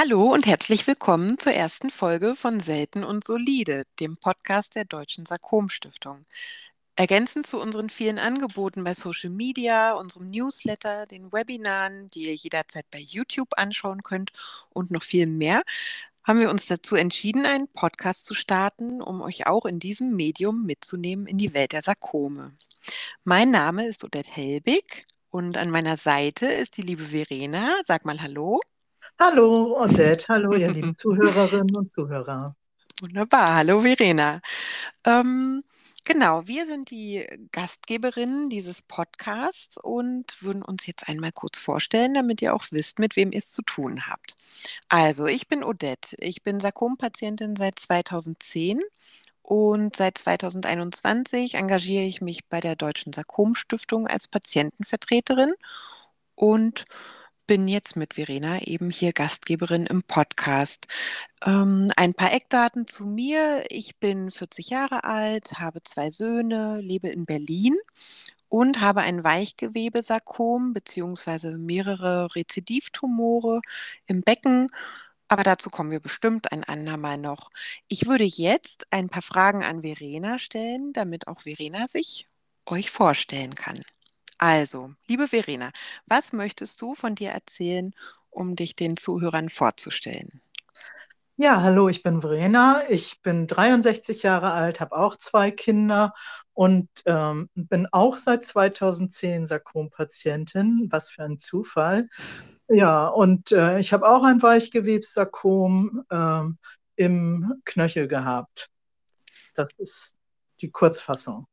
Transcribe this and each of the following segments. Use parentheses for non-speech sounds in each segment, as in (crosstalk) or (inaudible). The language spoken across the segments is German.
Hallo und herzlich willkommen zur ersten Folge von Selten und Solide, dem Podcast der Deutschen Sarkom Stiftung. Ergänzend zu unseren vielen Angeboten bei Social Media, unserem Newsletter, den Webinaren, die ihr jederzeit bei YouTube anschauen könnt und noch viel mehr, haben wir uns dazu entschieden, einen Podcast zu starten, um euch auch in diesem Medium mitzunehmen in die Welt der Sarkome. Mein Name ist Odette Helbig und an meiner Seite ist die liebe Verena. Sag mal Hallo. Hallo Odette, hallo ihr lieben (laughs) Zuhörerinnen und Zuhörer. Wunderbar, hallo Verena. Ähm, genau, wir sind die Gastgeberinnen dieses Podcasts und würden uns jetzt einmal kurz vorstellen, damit ihr auch wisst, mit wem ihr es zu tun habt. Also, ich bin Odette, ich bin Sarkom-Patientin seit 2010 und seit 2021 engagiere ich mich bei der Deutschen Sarkom-Stiftung als Patientenvertreterin und bin jetzt mit Verena eben hier Gastgeberin im Podcast. Ähm, ein paar Eckdaten zu mir. Ich bin 40 Jahre alt, habe zwei Söhne, lebe in Berlin und habe ein Weichgewebesarkom bzw. mehrere Rezidivtumore im Becken. Aber dazu kommen wir bestimmt ein andermal noch. Ich würde jetzt ein paar Fragen an Verena stellen, damit auch Verena sich euch vorstellen kann. Also, liebe Verena, was möchtest du von dir erzählen, um dich den Zuhörern vorzustellen? Ja, hallo, ich bin Verena. Ich bin 63 Jahre alt, habe auch zwei Kinder und ähm, bin auch seit 2010 Sarkom-Patientin. Was für ein Zufall. Ja, und äh, ich habe auch ein Weichgewebssarkom äh, im Knöchel gehabt. Das ist die Kurzfassung.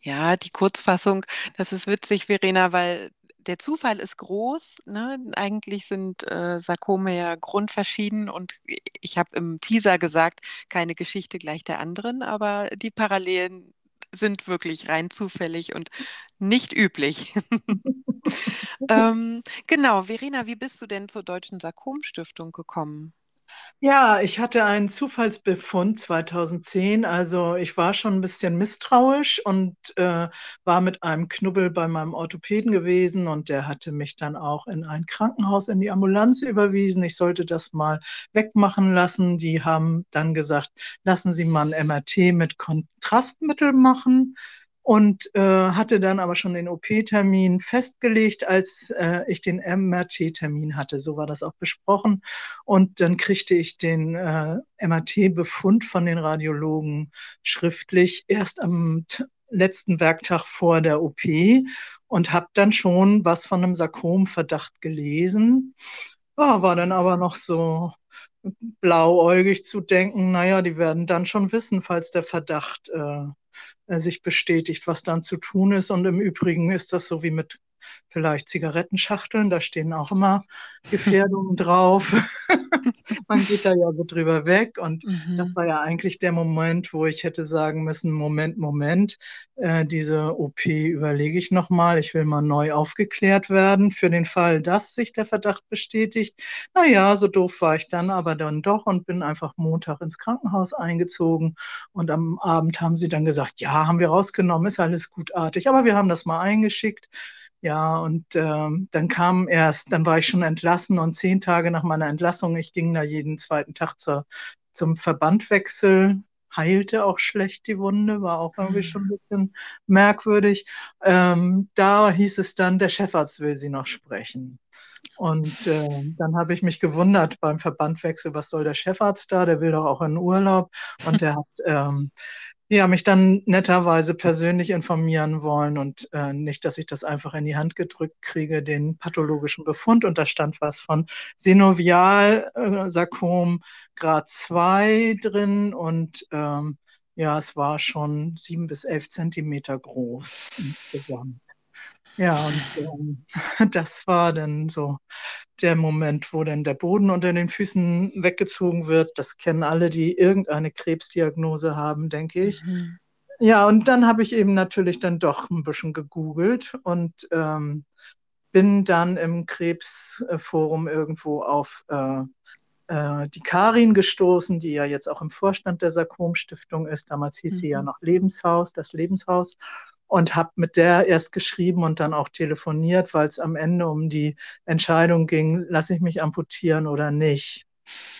Ja, die Kurzfassung, das ist witzig, Verena, weil der Zufall ist groß. Ne? Eigentlich sind äh, Sarkome ja grundverschieden und ich habe im Teaser gesagt, keine Geschichte gleich der anderen, aber die Parallelen sind wirklich rein zufällig und nicht üblich. (laughs) (laughs) ähm, genau, Verena, wie bist du denn zur Deutschen Sarkom-Stiftung gekommen? Ja, ich hatte einen Zufallsbefund 2010. Also ich war schon ein bisschen misstrauisch und äh, war mit einem Knubbel bei meinem Orthopäden gewesen und der hatte mich dann auch in ein Krankenhaus in die Ambulanz überwiesen. Ich sollte das mal wegmachen lassen. Die haben dann gesagt, lassen Sie mal ein MRT mit Kontrastmittel machen und äh, hatte dann aber schon den OP-Termin festgelegt, als äh, ich den MRT-Termin hatte. So war das auch besprochen. Und dann kriegte ich den äh, MRT-Befund von den Radiologen schriftlich erst am letzten Werktag vor der OP und habe dann schon was von einem Sarkomverdacht gelesen. Oh, war dann aber noch so blauäugig zu denken, naja, die werden dann schon wissen, falls der Verdacht äh, sich bestätigt, was dann zu tun ist. Und im Übrigen ist das so wie mit vielleicht Zigarettenschachteln, da stehen auch immer Gefährdungen (laughs) drauf. (laughs) Man geht da ja so drüber weg und mhm. das war ja eigentlich der Moment, wo ich hätte sagen müssen, Moment, Moment, äh, diese OP überlege ich nochmal, ich will mal neu aufgeklärt werden für den Fall, dass sich der Verdacht bestätigt. Naja, so doof war ich dann aber dann doch und bin einfach Montag ins Krankenhaus eingezogen und am Abend haben sie dann gesagt, ja, haben wir rausgenommen, ist alles gutartig, aber wir haben das mal eingeschickt. Ja, und ähm, dann kam erst, dann war ich schon entlassen und zehn Tage nach meiner Entlassung, ich ging da jeden zweiten Tag zur, zum Verbandwechsel, heilte auch schlecht die Wunde, war auch irgendwie schon ein mhm. bisschen merkwürdig. Ähm, da hieß es dann, der Chefarzt will Sie noch sprechen. Und äh, dann habe ich mich gewundert beim Verbandwechsel, was soll der Chefarzt da? Der will doch auch in Urlaub. Und der hat ähm, ja, mich dann netterweise persönlich informieren wollen und äh, nicht, dass ich das einfach in die Hand gedrückt kriege, den pathologischen Befund. Und da stand was von Synovialsarkom äh, Grad 2 drin und ähm, ja, es war schon sieben bis elf Zentimeter groß insgesamt. Ja, und ähm, (laughs) das war dann so der Moment, wo dann der Boden unter den Füßen weggezogen wird. Das kennen alle, die irgendeine Krebsdiagnose haben, denke ich. Mhm. Ja, und dann habe ich eben natürlich dann doch ein bisschen gegoogelt und ähm, bin dann im Krebsforum irgendwo auf äh, äh, die Karin gestoßen, die ja jetzt auch im Vorstand der Sarkom-Stiftung ist. Damals hieß mhm. sie ja mhm. noch Lebenshaus, das Lebenshaus. Und habe mit der erst geschrieben und dann auch telefoniert, weil es am Ende um die Entscheidung ging, lasse ich mich amputieren oder nicht.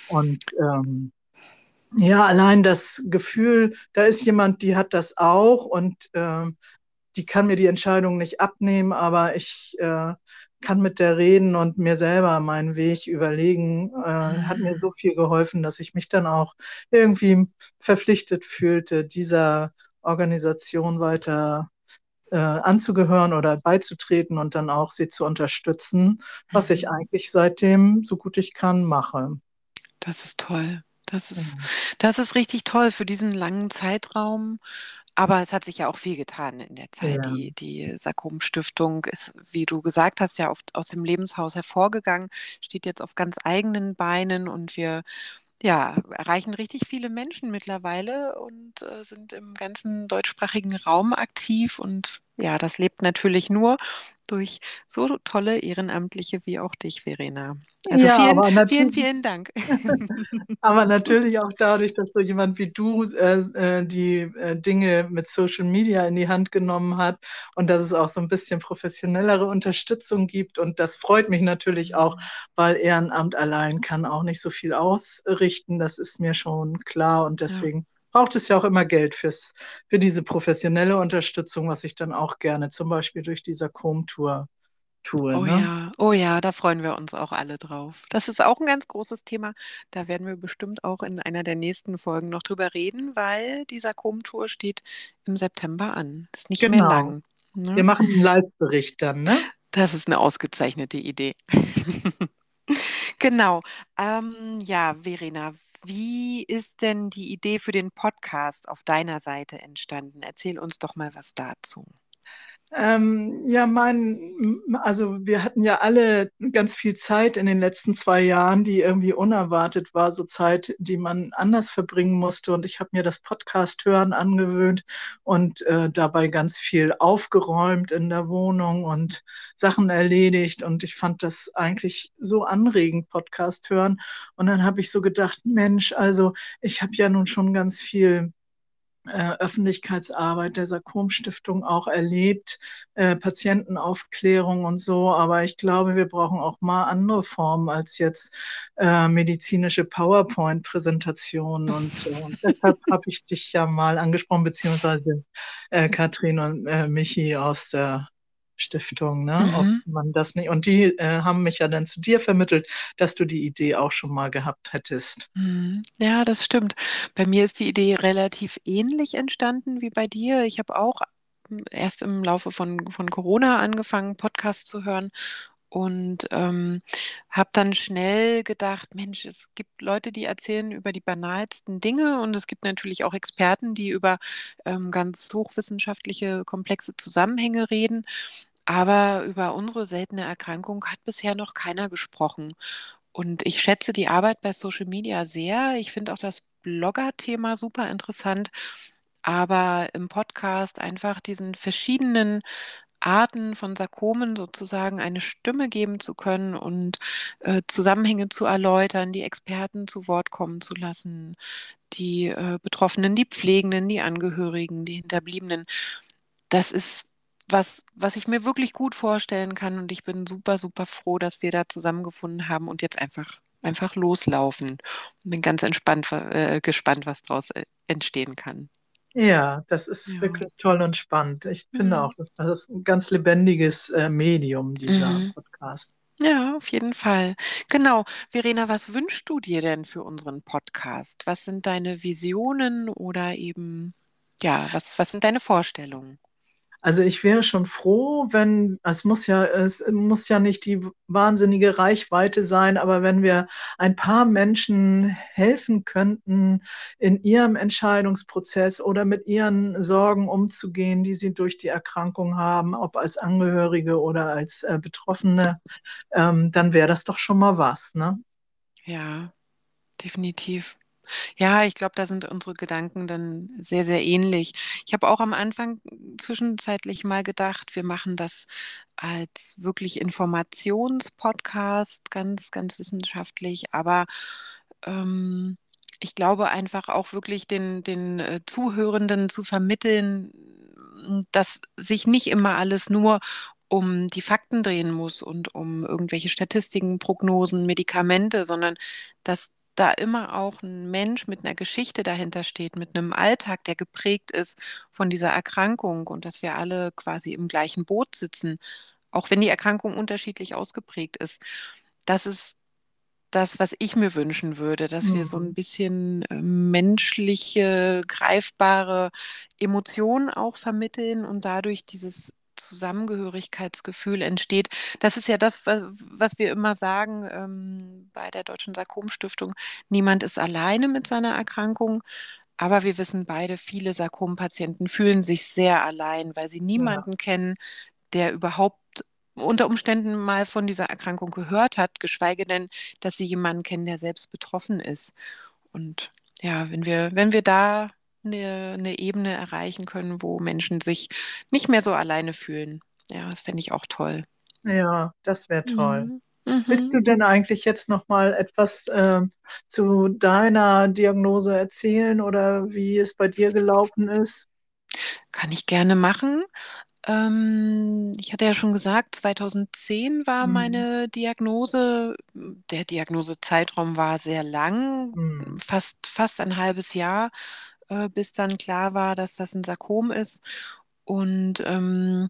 Und ähm, ja, allein das Gefühl, da ist jemand, die hat das auch und ähm, die kann mir die Entscheidung nicht abnehmen, aber ich äh, kann mit der reden und mir selber meinen Weg überlegen, äh, hat mir so viel geholfen, dass ich mich dann auch irgendwie verpflichtet fühlte, dieser Organisation weiter äh, anzugehören oder beizutreten und dann auch sie zu unterstützen, was ich mhm. eigentlich seitdem, so gut ich kann, mache. Das ist toll. Das ist, das ist richtig toll für diesen langen Zeitraum. Aber es hat sich ja auch viel getan in der Zeit. Ja. Die, die Sarkom-Stiftung ist, wie du gesagt hast, ja oft aus dem Lebenshaus hervorgegangen, steht jetzt auf ganz eigenen Beinen und wir ja, erreichen richtig viele Menschen mittlerweile und äh, sind im ganzen deutschsprachigen Raum aktiv. Und ja, das lebt natürlich nur durch so tolle Ehrenamtliche wie auch dich, Verena. Also Ja, vielen, aber vielen, vielen Dank. (laughs) (laughs) aber natürlich auch dadurch, dass so jemand wie du äh, äh, die äh, Dinge mit Social Media in die Hand genommen hat und dass es auch so ein bisschen professionellere Unterstützung gibt. Und das freut mich natürlich auch, weil Ehrenamt allein kann auch nicht so viel ausrichten. Das ist mir schon klar. Und Ja. Braucht es ja auch immer Geld fürs, für diese professionelle Unterstützung, was ich dann auch gerne zum Beispiel durch dieser Com-Tour tue. Oh Ne? ja, oh ja, da freuen wir uns auch alle drauf. Das ist auch ein ganz großes Thema. Da werden wir bestimmt auch in einer der nächsten Folgen noch drüber reden, weil dieser Com-Tour steht im September an. Ist nicht mehr Genau. lang. Wir Ne? machen einen Live-Bericht dann, ne? Das ist eine ausgezeichnete Idee. (laughs) Genau. Ähm, ja, Verena, wie ist denn die Idee für den Podcast auf deiner Seite entstanden? Erzähl uns doch mal was dazu. Ähm, ja, mein, also wir hatten ja alle ganz viel Zeit in den letzten zwei Jahren, die irgendwie unerwartet war, so Zeit, die man anders verbringen musste. Und ich habe mir das Podcast hören angewöhnt und äh, dabei ganz viel aufgeräumt in der Wohnung und Sachen erledigt. Und ich fand das eigentlich so anregend, Podcast hören. Und dann habe ich so gedacht, Mensch, also ich habe ja nun schon ganz viel Öffentlichkeitsarbeit der Sarkom-Stiftung auch erlebt, äh, Patientenaufklärung und so. Aber ich glaube, wir brauchen auch mal andere Formen als jetzt äh, medizinische PowerPoint-Präsentationen. Und, äh, und deshalb (laughs) habe ich dich ja mal angesprochen, beziehungsweise äh, Katrin und äh, Michi aus der Stiftung, ne? Ob Mhm. man das nicht. Und die äh, haben mich ja dann zu dir vermittelt, dass du die Idee auch schon mal gehabt hättest. Mhm. Ja, das stimmt. Bei mir ist die Idee relativ ähnlich entstanden wie bei dir. Ich habe auch hm, erst im Laufe von, von Corona angefangen, Podcasts zu hören und ähm, habe dann schnell gedacht, Mensch, es gibt Leute, die erzählen über die banalsten Dinge und es gibt natürlich auch Experten, die über ähm, ganz hochwissenschaftliche, komplexe Zusammenhänge reden. Aber über unsere seltene Erkrankung hat bisher noch keiner gesprochen. Und ich schätze die Arbeit bei Social Media sehr. Ich finde auch das Blogger-Thema super interessant, aber im Podcast einfach diesen verschiedenen Arten von Sarkomen sozusagen eine Stimme geben zu können und äh, Zusammenhänge zu erläutern, die Experten zu Wort kommen zu lassen, die äh, Betroffenen, die Pflegenden, die Angehörigen, die Hinterbliebenen. Das ist was, was ich mir wirklich gut vorstellen kann und ich bin super, super froh, dass wir da zusammengefunden haben und jetzt einfach, einfach loslaufen. Bin ganz entspannt, äh, gespannt, was daraus äh, entstehen kann. Ja, das ist Ja. wirklich toll und spannend. Ich finde Ja. auch, das ist ein ganz lebendiges äh, Medium, dieser Mhm. Podcast. Ja, auf jeden Fall. Genau. Verena, was wünschst du dir denn für unseren Podcast? Was sind deine Visionen oder eben, ja, was, was sind deine Vorstellungen? Also ich wäre schon froh, wenn, es muss ja, es muss ja nicht die wahnsinnige Reichweite sein, aber wenn wir ein paar Menschen helfen könnten, in ihrem Entscheidungsprozess oder mit ihren Sorgen umzugehen, die sie durch die Erkrankung haben, ob als Angehörige oder als äh, Betroffene, ähm, dann wäre das doch schon mal was, ne? Ja, definitiv. Ja, ich glaube, da sind unsere Gedanken dann sehr, sehr ähnlich. Ich habe auch am Anfang zwischenzeitlich mal gedacht, wir machen das als wirklich Informationspodcast, ganz, ganz wissenschaftlich, aber ähm, ich glaube einfach auch wirklich den, den äh, Zuhörenden zu vermitteln, dass sich nicht immer alles nur um die Fakten drehen muss und um irgendwelche Statistiken, Prognosen, Medikamente, sondern dass da immer auch ein Mensch mit einer Geschichte dahinter steht, mit einem Alltag, der geprägt ist von dieser Erkrankung und dass wir alle quasi im gleichen Boot sitzen, auch wenn die Erkrankung unterschiedlich ausgeprägt ist. Das ist das, was ich mir wünschen würde, dass mhm. wir so ein mhm. bisschen äh, menschliche, greifbare Emotionen auch vermitteln und dadurch dieses Zusammengehörigkeitsgefühl entsteht. Das ist ja das, was, wir immer sagen ähm, bei der Deutschen Sarkomstiftung. Niemand ist alleine mit seiner Erkrankung. Aber wir wissen beide, viele Sarkompatienten fühlen sich sehr allein, weil sie niemanden ja. kennen, der überhaupt unter Umständen mal von dieser Erkrankung gehört hat, geschweige denn, dass sie jemanden kennen, der selbst betroffen ist. Und ja, wenn wir, wenn wir da eine, eine Ebene erreichen können, wo Menschen sich nicht mehr so alleine fühlen. Ja, das fände ich auch toll. Ja, das wäre toll. Mhm. Willst du mhm. denn eigentlich jetzt noch mal etwas äh, zu deiner Diagnose erzählen oder wie es bei dir gelaufen ist? Kann ich gerne machen. Ähm, ich hatte ja schon gesagt, 2010 war mhm. meine Diagnose. Der Diagnosezeitraum war sehr lang, mhm. fast, fast ein halbes Jahr äh, bis dann klar war, dass das ein Sarkom ist. Und ähm,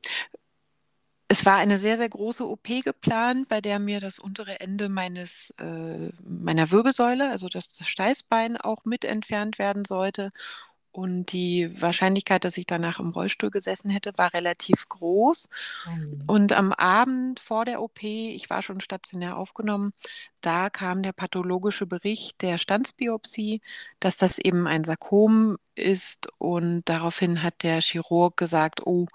es war eine sehr, sehr große OP geplant, bei der mir das untere Ende meines, äh, meiner Wirbelsäule, also das Steißbein, auch mit entfernt werden sollte. Und die Wahrscheinlichkeit, dass ich danach im Rollstuhl gesessen hätte, war relativ groß. Mhm. Und am Abend vor der OP, ich war schon stationär aufgenommen, da kam der pathologische Bericht der Standsbiopsie, dass das eben ein Sarkom ist. Und daraufhin hat der Chirurg gesagt, oh,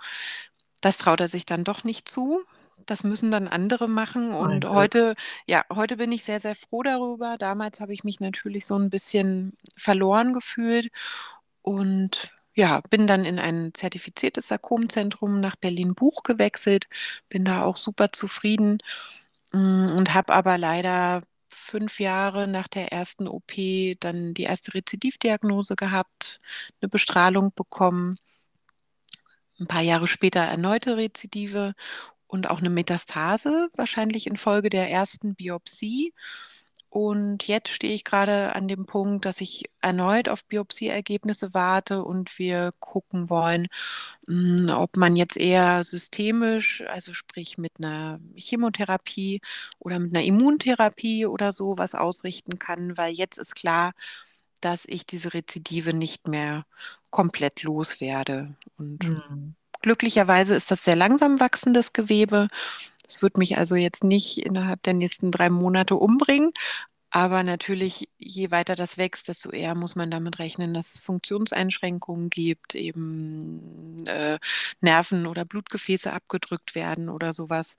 das traut er sich dann doch nicht zu. Das müssen dann andere machen. Und okay. heute, ja, heute bin ich sehr, sehr froh darüber. Damals habe ich mich natürlich so ein bisschen verloren gefühlt. Und ja, bin dann in ein zertifiziertes Sarkomzentrum nach Berlin-Buch gewechselt, bin da auch super zufrieden mm, und habe aber leider fünf Jahre nach der ersten OP dann die erste Rezidivdiagnose gehabt, eine Bestrahlung bekommen, ein paar Jahre später erneute Rezidive und auch eine Metastase, wahrscheinlich infolge der ersten Biopsie. Und jetzt stehe ich gerade an dem Punkt, dass ich erneut auf Biopsieergebnisse warte und wir gucken wollen, hm, ob man jetzt eher systemisch, also sprich mit einer Chemotherapie oder mit einer Immuntherapie oder so was ausrichten kann, weil jetzt ist klar, dass ich diese Rezidive nicht mehr komplett loswerde. Und mhm. glücklicherweise ist das sehr langsam wachsendes Gewebe. Es wird mich also jetzt nicht innerhalb der nächsten drei Monate umbringen. Aber natürlich, je weiter das wächst, desto eher muss man damit rechnen, dass es Funktionseinschränkungen gibt, eben äh, Nerven oder Blutgefäße abgedrückt werden oder sowas.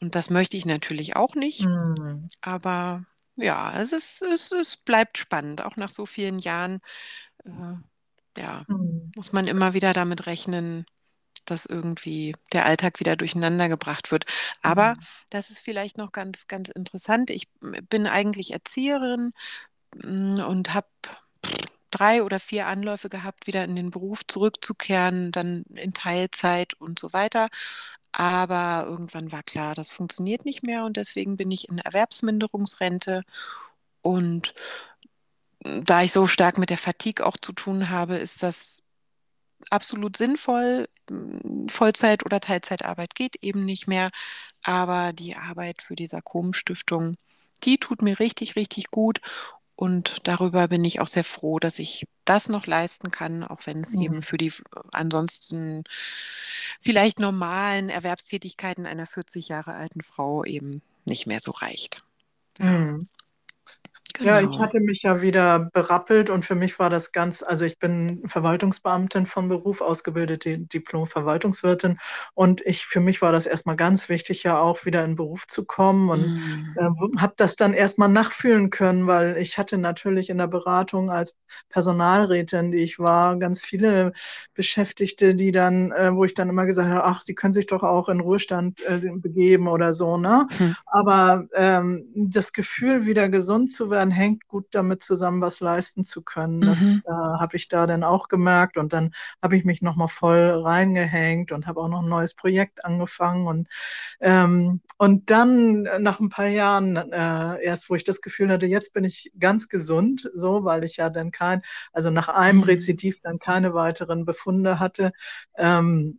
Und das möchte ich natürlich auch nicht. Mhm. Aber ja, es, ist, es, es bleibt spannend, auch nach so vielen Jahren. Äh, ja, mhm. muss man immer wieder damit rechnen, dass irgendwie der Alltag wieder durcheinander gebracht wird. Aber mhm. das ist vielleicht noch ganz, ganz interessant. Ich bin eigentlich Erzieherin mm, und habe drei oder vier Anläufe gehabt, wieder in den Beruf zurückzukehren, dann in Teilzeit und so weiter. Aber irgendwann war klar, das funktioniert nicht mehr und deswegen bin ich in Erwerbsminderungsrente. Und da ich so stark mit der Fatigue auch zu tun habe, ist das absolut sinnvoll. Vollzeit- oder Teilzeitarbeit geht eben nicht mehr. Aber die Arbeit für die Sarkom-Stiftung, die tut mir richtig, richtig gut. Und darüber bin ich auch sehr froh, dass ich das noch leisten kann, auch wenn es mhm. eben für die ansonsten vielleicht normalen Erwerbstätigkeiten einer 40 Jahre alten Frau eben nicht mehr so reicht. Mhm. Genau. Ja, ich genau. hatte mich ja wieder berappelt und für mich war das ganz, also ich bin Verwaltungsbeamtin von Beruf, ausgebildete Diplom-Verwaltungswirtin und ich, für mich war das erstmal ganz wichtig, ja auch wieder in Beruf zu kommen und mm. äh, habe das dann erstmal nachfühlen können, weil ich hatte natürlich in der Beratung als Personalrätin, die ich war, ganz viele Beschäftigte, die dann, äh, wo ich dann immer gesagt habe, ach, sie können sich doch auch in Ruhestand äh, begeben oder so, ne? Hm. Aber ähm, das Gefühl, wieder gesund zu werden, dann hängt gut damit zusammen, was leisten zu können. Mhm. Das äh, habe ich da dann auch gemerkt und dann habe ich mich nochmal voll reingehängt und habe auch noch ein neues Projekt angefangen und, ähm, und dann äh, nach ein paar Jahren äh, erst, wo ich das Gefühl hatte, jetzt bin ich ganz gesund, so, weil ich ja dann kein, also nach einem Mhm. Rezidiv dann keine weiteren Befunde hatte, ähm,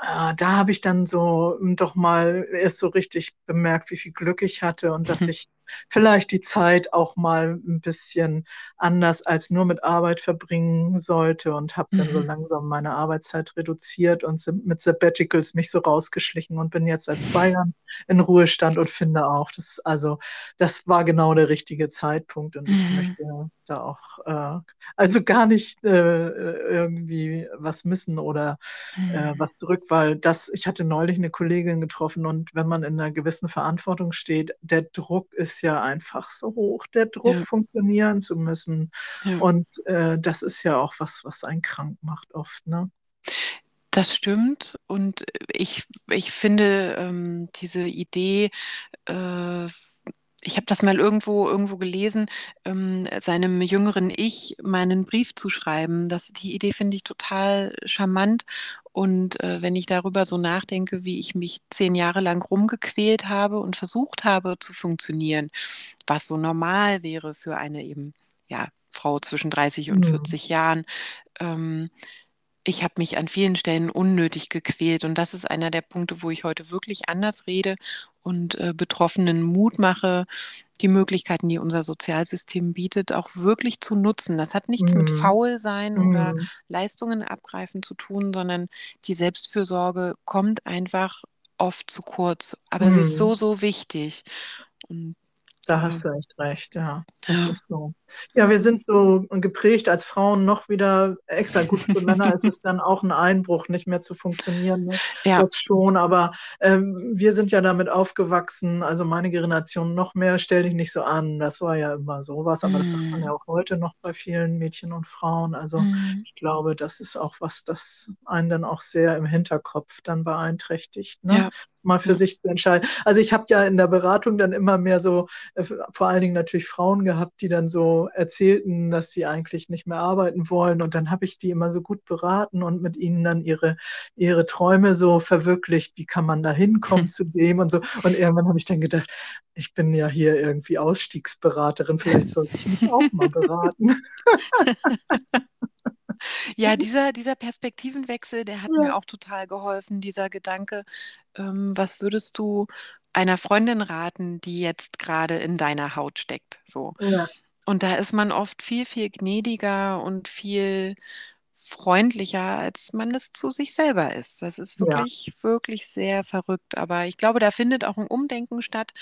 äh, da habe ich dann so doch mal erst so richtig bemerkt, wie viel Glück ich hatte und dass ich vielleicht die Zeit auch mal ein bisschen anders als nur mit Arbeit verbringen sollte und habe dann so Mhm. langsam meine Arbeitszeit reduziert und mit Sabbaticals mich so rausgeschlichen und bin jetzt seit zwei Jahren in Ruhestand und finde auch, das also das war genau der richtige Zeitpunkt und ich Mhm. möchte da auch äh, also gar nicht äh, irgendwie was missen oder äh, Mhm. was zurück, weil das, ich hatte neulich eine Kollegin getroffen und wenn man in einer gewissen Verantwortung steht, der Druck ist ja einfach so hoch, der Druck Ja, funktionieren zu müssen. ja. Und äh, das ist ja auch was, was einen krank macht oft, ne? Das stimmt. Und ich, ich finde ähm, diese Idee, äh, ich habe das mal irgendwo, irgendwo gelesen, ähm, seinem jüngeren Ich meinen Brief zu schreiben. Das, die Idee finde ich total charmant. Und äh, wenn ich darüber so nachdenke, wie ich mich zehn Jahre lang rumgequält habe und versucht habe zu funktionieren, was so normal wäre für eine eben, ja, Frau zwischen 30 und Hm. 40 Jahren, ähm, ich habe mich an vielen Stellen unnötig gequält und das ist einer der Punkte, wo ich heute wirklich anders rede und äh, Betroffenen Mut mache, die Möglichkeiten, die unser Sozialsystem bietet, auch wirklich zu nutzen. Das hat nichts mit Hm. Faulsein oder Hm. Leistungen abgreifen zu tun, sondern die Selbstfürsorge kommt einfach oft zu kurz. Aber sie ist Hm. so, so wichtig. Und Da hast du echt recht, ja. Das ja. ist so. Ja, wir sind so geprägt als Frauen noch wieder extra gut für Männer ist es dann auch ein Einbruch, nicht mehr zu funktionieren, ne? Ja. Das schon, aber ähm, wir sind ja damit aufgewachsen, also meine Generation noch mehr, stell dich nicht so an. Das war ja immer sowas, aber das sagt man ja Mm. auch heute noch bei vielen Mädchen und Frauen. Also Mm. ich glaube, das ist auch was, das einen dann auch sehr im Hinterkopf dann beeinträchtigt, ne? Ja, Mal für ja. sich zu entscheiden. Also ich habe ja in der Beratung dann immer mehr so äh, vor allen Dingen natürlich Frauen gehabt, die dann so erzählten, dass sie eigentlich nicht mehr arbeiten wollen. Und dann habe ich die immer so gut beraten und mit ihnen dann ihre, ihre Träume so verwirklicht. Wie kann man da hinkommen Hm. (laughs) zu dem und so. Und irgendwann habe ich dann gedacht, ich bin ja hier irgendwie Ausstiegsberaterin, vielleicht sollte ich mich auch mal beraten. (laughs) Ja, dieser, dieser Perspektivenwechsel, der hat Ja. mir auch total geholfen, dieser Gedanke, ähm, was würdest du einer Freundin raten, die jetzt gerade in deiner Haut steckt? So. Ja. Und da ist man oft viel, viel gnädiger und viel freundlicher, als man es zu sich selber ist. Das ist Ja. wirklich, wirklich sehr verrückt. Aber ich glaube, da findet auch ein Umdenken statt.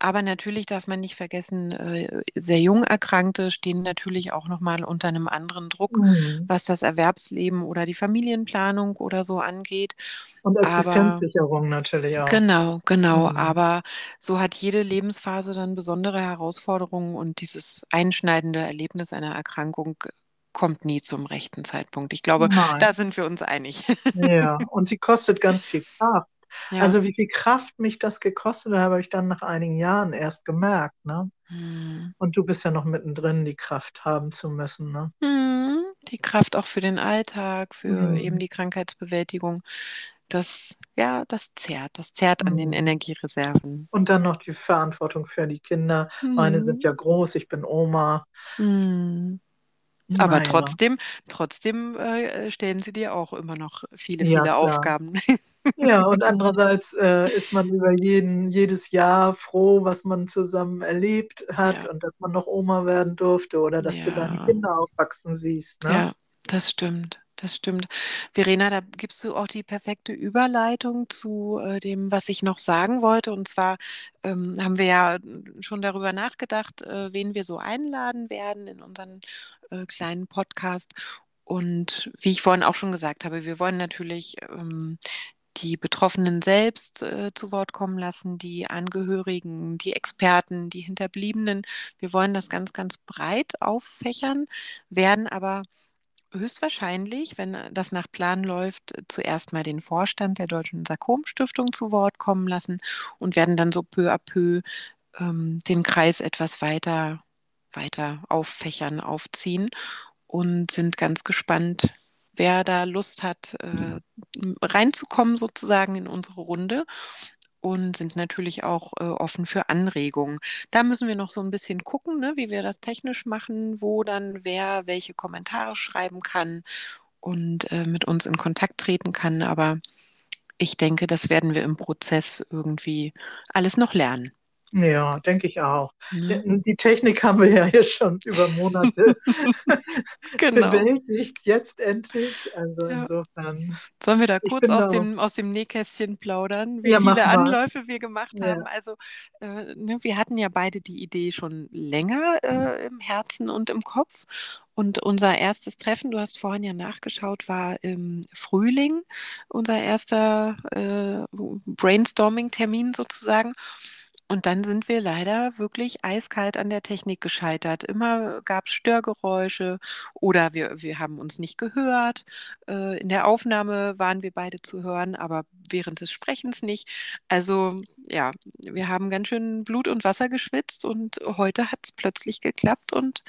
Aber natürlich darf man nicht vergessen, äh, sehr jung Erkrankte stehen natürlich auch nochmal unter einem anderen Druck, Mhm. was das Erwerbsleben oder die Familienplanung oder so angeht. Und Aber Existenzsicherung natürlich auch. genau, genau. Mhm. Aber so hat jede Lebensphase dann besondere Herausforderungen und dieses einschneidende Erlebnis einer Erkrankung kommt nie zum rechten Zeitpunkt. Ich glaube, Nein. da sind wir uns einig. Ja, (laughs) und sie kostet ganz viel Kraft. Ja. Also wie viel Kraft mich das gekostet hat, habe ich dann nach einigen Jahren erst gemerkt, ne? Hm. Und du bist ja noch mittendrin, die Kraft haben zu müssen, ne? Hm, Die Kraft auch für den Alltag, für eben Mhm. die Krankheitsbewältigung. Das, ja, das zehrt. Das zehrt an den Mhm. Energiereserven. Und dann noch die Verantwortung für die Kinder. Meine sind Hm. ja groß, ich bin Oma. Aber Naja, trotzdem, trotzdem äh, stellen sie dir auch immer noch viele, ja viele klar. Aufgaben. Ja, (laughs) und andererseits äh, ist man über jeden, jedes Jahr froh, was man zusammen erlebt hat Ja, und dass man noch Oma werden durfte oder dass du deine ja, Kinder aufwachsen siehst, ne? ja, das stimmt. Das stimmt. Verena, da gibst du auch die perfekte Überleitung zu äh, dem, was ich noch sagen wollte. Und zwar ähm, haben wir ja schon darüber nachgedacht, äh, wen wir so einladen werden in unseren äh, kleinen Podcast. Und wie ich vorhin auch schon gesagt habe, wir wollen natürlich ähm, die Betroffenen selbst äh, zu Wort kommen lassen, die Angehörigen, die Experten, die Hinterbliebenen. Wir wollen das ganz, ganz breit auffächern, werden aber höchstwahrscheinlich, wenn das nach Plan läuft, zuerst mal den Vorstand der Deutschen Sarkom-Stiftung zu Wort kommen lassen und werden dann so peu à peu ähm, den Kreis etwas weiter weiter auffächern, aufziehen und sind ganz gespannt, wer da Lust hat, äh, reinzukommen sozusagen in unsere Runde und sind natürlich auch äh, offen für Anregungen. Da müssen wir noch so ein bisschen gucken, ne, wie wir das technisch machen, wo dann wer welche Kommentare schreiben kann und äh, mit uns in Kontakt treten kann. Aber ich denke, das werden wir im Prozess irgendwie alles noch lernen. Ja, denke ich auch. Ja. Die Technik haben wir ja hier schon (laughs) über Monate (laughs) genau. bewältigt, jetzt endlich. Also ja. insofern. Sollen wir da kurz aus dem, aus dem Nähkästchen plaudern, wie ja, viele Anläufe wir gemacht haben? Also äh, ne, wir hatten ja beide die Idee schon länger äh, im Herzen und im Kopf. Und unser erstes Treffen, du hast vorhin ja nachgeschaut, war im Frühling, unser erster äh, Brainstorming-Termin sozusagen. Und dann sind wir leider wirklich eiskalt an der Technik gescheitert. Immer gab es Störgeräusche oder wir, wir haben uns nicht gehört. Äh, in der Aufnahme waren wir beide zu hören, aber während des Sprechens nicht. Also ja, wir haben ganz schön Blut und Wasser geschwitzt und heute hat es plötzlich geklappt und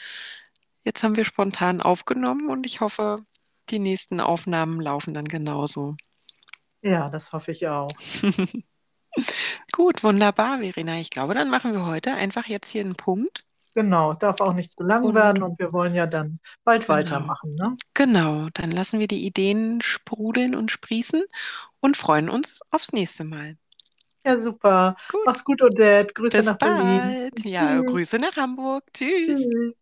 jetzt haben wir spontan aufgenommen und ich hoffe, die nächsten Aufnahmen laufen dann genauso. Ja, das hoffe ich auch. (laughs) Gut, wunderbar, Verena. Ich glaube, dann machen wir heute einfach jetzt hier einen Punkt. Genau, darf auch nicht zu lang und, werden und wir wollen ja dann bald genau. weitermachen. Ne? Genau, dann lassen wir die Ideen sprudeln und sprießen und freuen uns aufs nächste Mal. Ja, super. Gut. Mach's gut, Odette. Grüße Bis nach bald. Berlin. Ja, Tschüss. Grüße nach Hamburg. Tschüss. Tschüss.